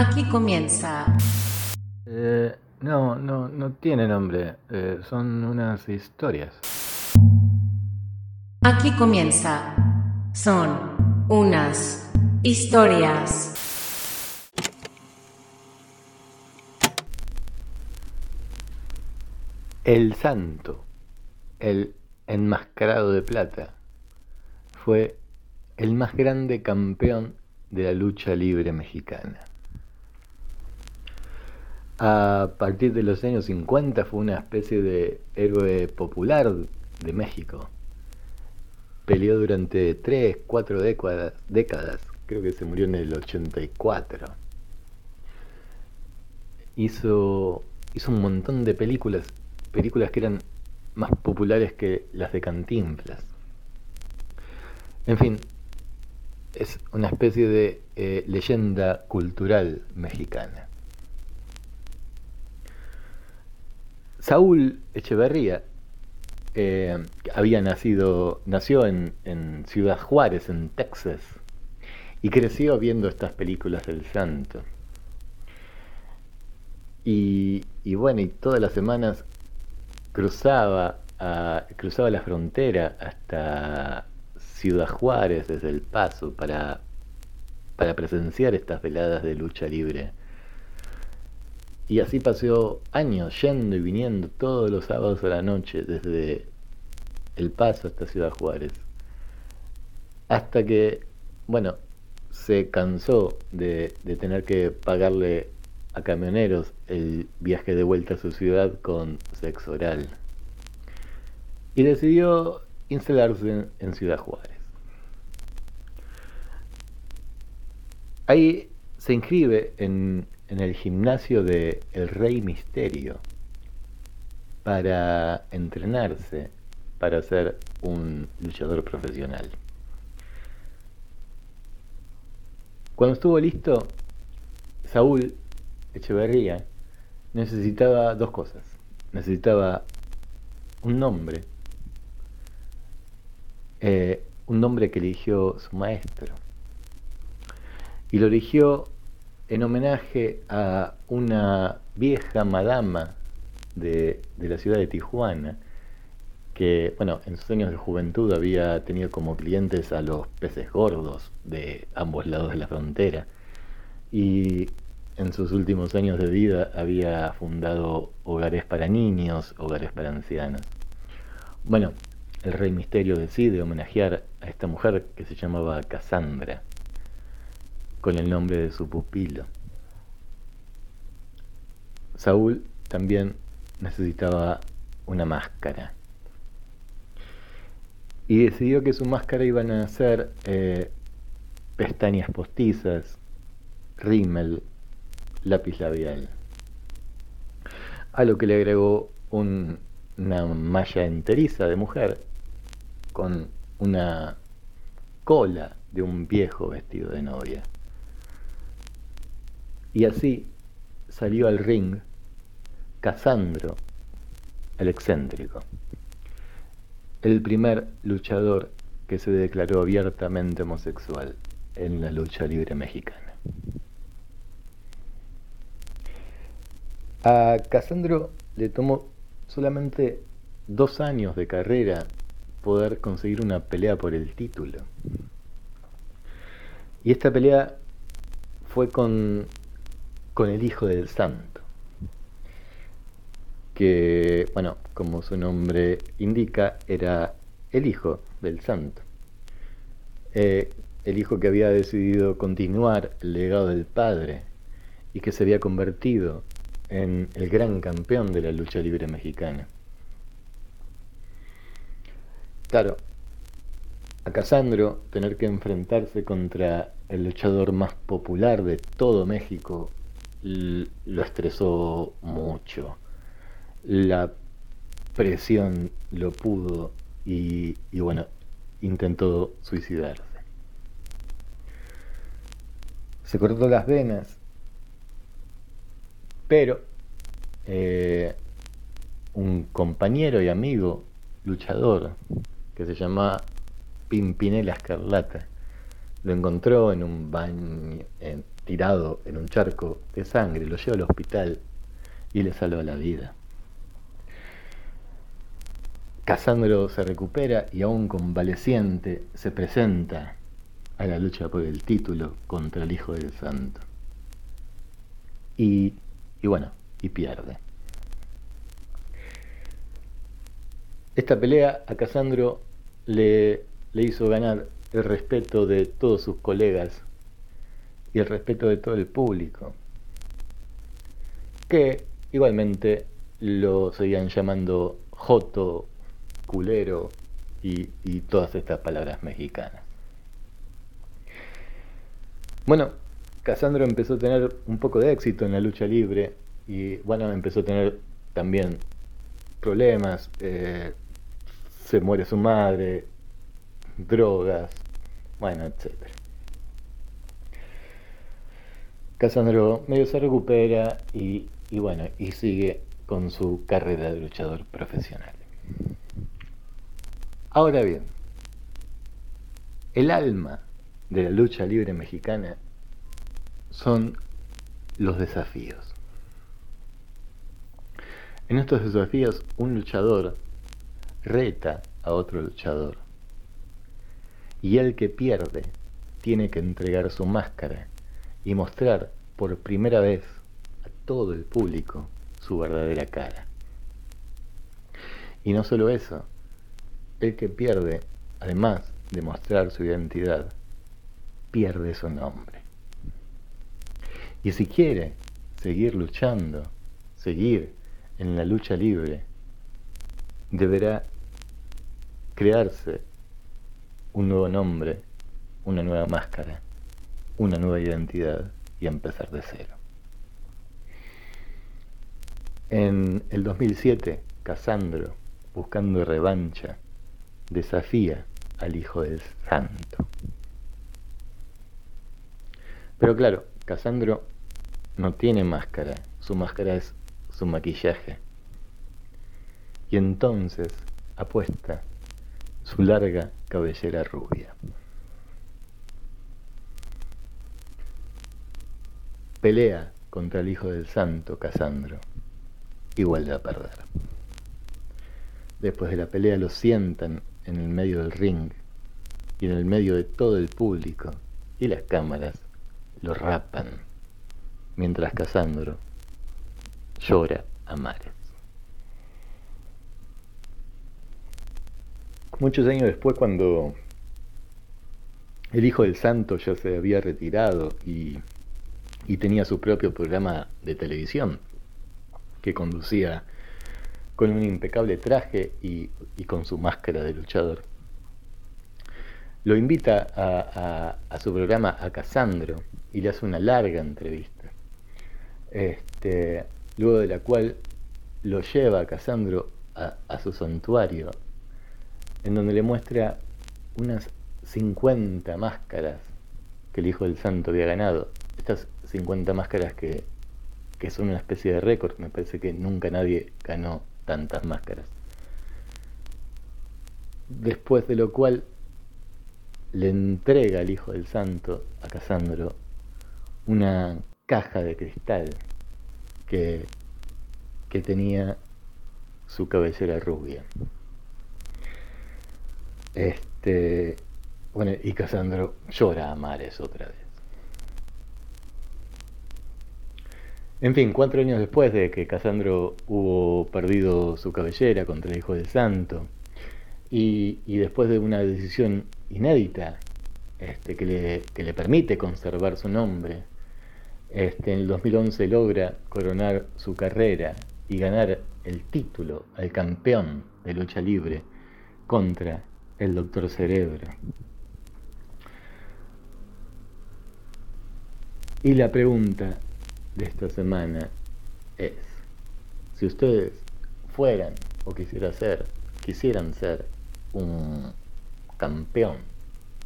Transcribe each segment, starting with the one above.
Aquí comienza. Eh, no, no, no tiene nombre. Eh, son unas historias. Aquí comienza. Son unas historias. El santo, el enmascarado de plata, fue el más grande campeón de la lucha libre mexicana. A partir de los años 50 fue una especie de héroe popular de México. Peleó durante 3, 4 décadas, creo que se murió en el 84. Hizo, hizo un montón de películas, películas que eran más populares que las de Cantinflas. En fin, es una especie de eh, leyenda cultural mexicana. Saúl Echeverría eh, había nacido, nació en, Ciudad Juárez, en Texas, y creció viendo estas películas del santo. Y, bueno, y todas las semanas cruzaba, cruzaba la frontera hasta Ciudad Juárez, desde El Paso, para, para presenciar estas veladas de lucha libre. Y así pasó años yendo y viniendo todos los sábados a la noche, desde El Paso hasta Ciudad Juárez. Hasta que, bueno, se cansó de, de tener que pagarle a camioneros el viaje de vuelta a su ciudad con sexo oral. Y decidió instalarse en Ciudad Juárez. Ahí se inscribe en, en el gimnasio de El Rey Misterio para entrenarse para ser un luchador profesional. Cuando estuvo listo, Saúl Echeverría necesitaba dos cosas. Necesitaba un nombre eh, un nombre que eligió su maestro. Y lo eligió en homenaje a una vieja madama de, de, la ciudad de Tijuana, que, bueno, en sus años de juventud había tenido como clientes a los peces gordos de ambos lados de la frontera. Y en sus últimos años de vida había fundado hogares para niños, hogares para ancianos. Bueno, el rey Misterio decide homenajear a esta mujer que se llamaba Cassandra, con el nombre de su pupilo. Saúl también necesitaba una máscara. Y decidió que su máscara iban a ser eh, pestañas postizas, rímel, lápiz labial. A lo que le agregó un, una malla enteriza de mujer con una cola de un viejo vestido de novia. Y así salió al ring Casandro, el excéntrico, el primer luchador que se declaró abiertamente homosexual en la lucha libre mexicana. A Casandro le tomó solamente dos años de carrera poder conseguir una pelea por el título. Y esta pelea fue con, con el hijo del santo, que, bueno, como su nombre indica, era el hijo del santo. Eh, el hijo que había decidido continuar el legado del padre y que se había convertido en el gran campeón de la lucha libre mexicana. Claro, a Casandro tener que enfrentarse contra el luchador más popular de todo México lo estresó mucho. La presión lo pudo y, y bueno, intentó suicidarse. Se cortó las venas pero eh, un compañero y amigo luchador que se llama Pimpinela Escarlata lo encontró en un baño, en, tirado en un charco de sangre, lo lleva al hospital y le salva la vida. Casandro se recupera y aún convaleciente se presenta a la lucha por el título contra el Hijo del Santo. Y, y bueno, y pierde. Esta pelea a Casandro le, le hizo ganar el respeto de todos sus colegas y el respeto de todo el público, que igualmente lo seguían llamando Joto, culero y, todas estas palabras mexicanas. Bueno, Casandro empezó a tener un poco de éxito en la lucha libre y bueno, empezó a tener también problemas, eh, se muere su madre, drogas, bueno, etc. Casandro medio se recupera y, y bueno, y sigue con su carrera de luchador profesional. Ahora bien, el alma de la lucha libre mexicana son los desafíos. En estos desafíos un luchador reta a otro luchador y el que pierde tiene que entregar su máscara y mostrar por primera vez a todo el público su verdadera cara. Y no solo eso, el que pierde, además de mostrar su identidad, pierde su nombre. Y si quiere seguir luchando, seguir en la lucha libre, deberá crearse un nuevo nombre, una nueva máscara, una nueva identidad y empezar de cero. En el 2007, Casandro, buscando revancha, desafía al Hijo del Santo. Pero claro, Casandro no tiene máscara, su máscara es su maquillaje. Y entonces apuesta su larga cabellera rubia. Pelea contra el hijo del santo Casandro y vuelve a perder. Después de la pelea lo sientan en el medio del ring y en el medio de todo el público y las cámaras lo rapan mientras Casandro llora a mares. Muchos años después, cuando el hijo del santo ya se había retirado y, y tenía su propio programa de televisión que conducía con un impecable traje y, con su máscara de luchador. Lo invita a, su programa a Casandro y le hace una larga entrevista. Este, luego de la cual lo lleva a Casandro a, a su santuario, en donde le muestra unas 50 máscaras que el Hijo del Santo había ganado. Estas 50 máscaras que, que son una especie de récord, me parece que nunca nadie ganó tantas máscaras. Después de lo cual le entrega al Hijo del Santo a Casandro una caja de cristal que, que tenía su cabecera rubia. Este, bueno, y Casandro llora a mares otra vez. En fin, cuatro años después de que Casandro hubo perdido su cabellera contra el Hijo del Santo, y, después de una decisión inédita este, que, le, que, le, permite conservar su nombre, este, en el 2011 logra coronar su carrera y ganar el título al campeón de lucha libre contra el Doctor Cerebro. Y la pregunta de esta semana es, si ustedes fueran o quisiera ser, quisieran ser un campeón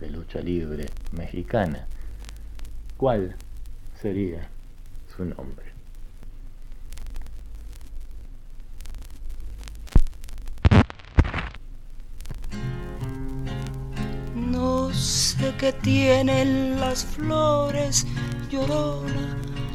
de lucha libre mexicana, ¿cuál sería su nombre? No sé qué tienen las flores llorona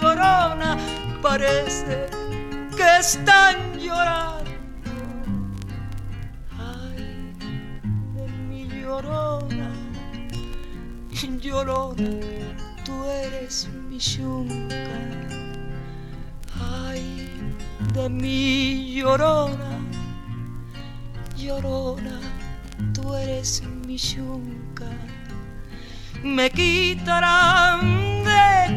llorona, parece que están llorando. llorona, llorona, tú eres mi yunca. Ay, de mi llorona, llorona, tú eres mi yunca. Me quitarán de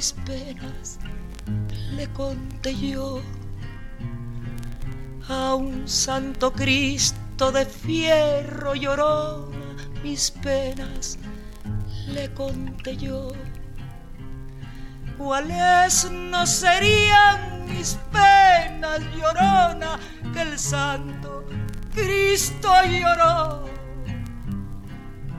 Mis penas le conté yo. A un santo Cristo de fierro llorona, mis penas le conté yo. ¿Cuáles no serían mis penas llorona que el santo Cristo lloró?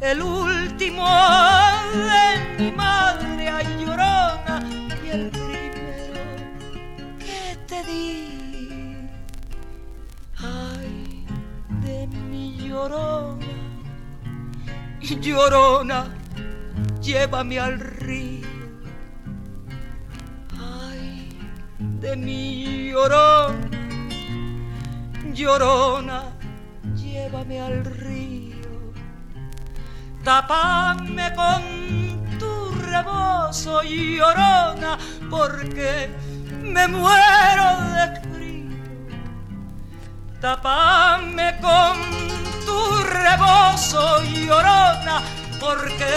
el último de mi madre ay llorona y el primero que te di. Ay de mi llorona llorona llévame al río. Ay de mi llorona llorona llévame al río Tapame con tu rebozo llorona, porque me muero de frío. Tapame con tu rebozo llorona, porque